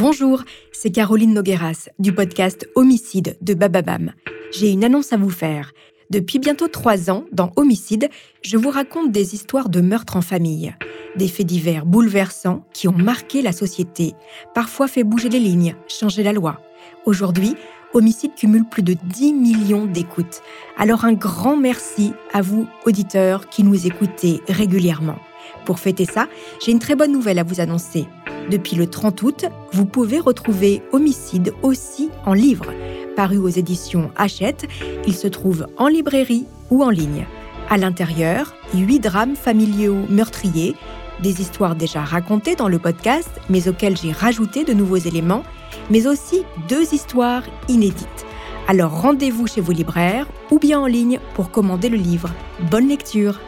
Bonjour, c'est Caroline Nogueras du podcast Homicide de Bababam. J'ai une annonce à vous faire. Depuis bientôt trois ans, dans Homicide, je vous raconte des histoires de meurtres en famille. Des faits divers bouleversants qui ont marqué la société, parfois fait bouger les lignes, changer la loi. Aujourd'hui, Homicide cumule plus de 10 millions d'écoutes. Alors un grand merci à vous, auditeurs, qui nous écoutez régulièrement. Pour fêter ça, j'ai une très bonne nouvelle à vous annoncer. Depuis le 30 août, vous pouvez retrouver Homicide aussi en livre. Paru aux éditions Hachette, il se trouve en librairie ou en ligne. À l'intérieur, huit drames familiaux meurtriers, des histoires déjà racontées dans le podcast, mais auxquelles j'ai rajouté de nouveaux éléments, mais aussi deux histoires inédites. Alors rendez-vous chez vos libraires ou bien en ligne pour commander le livre. Bonne lecture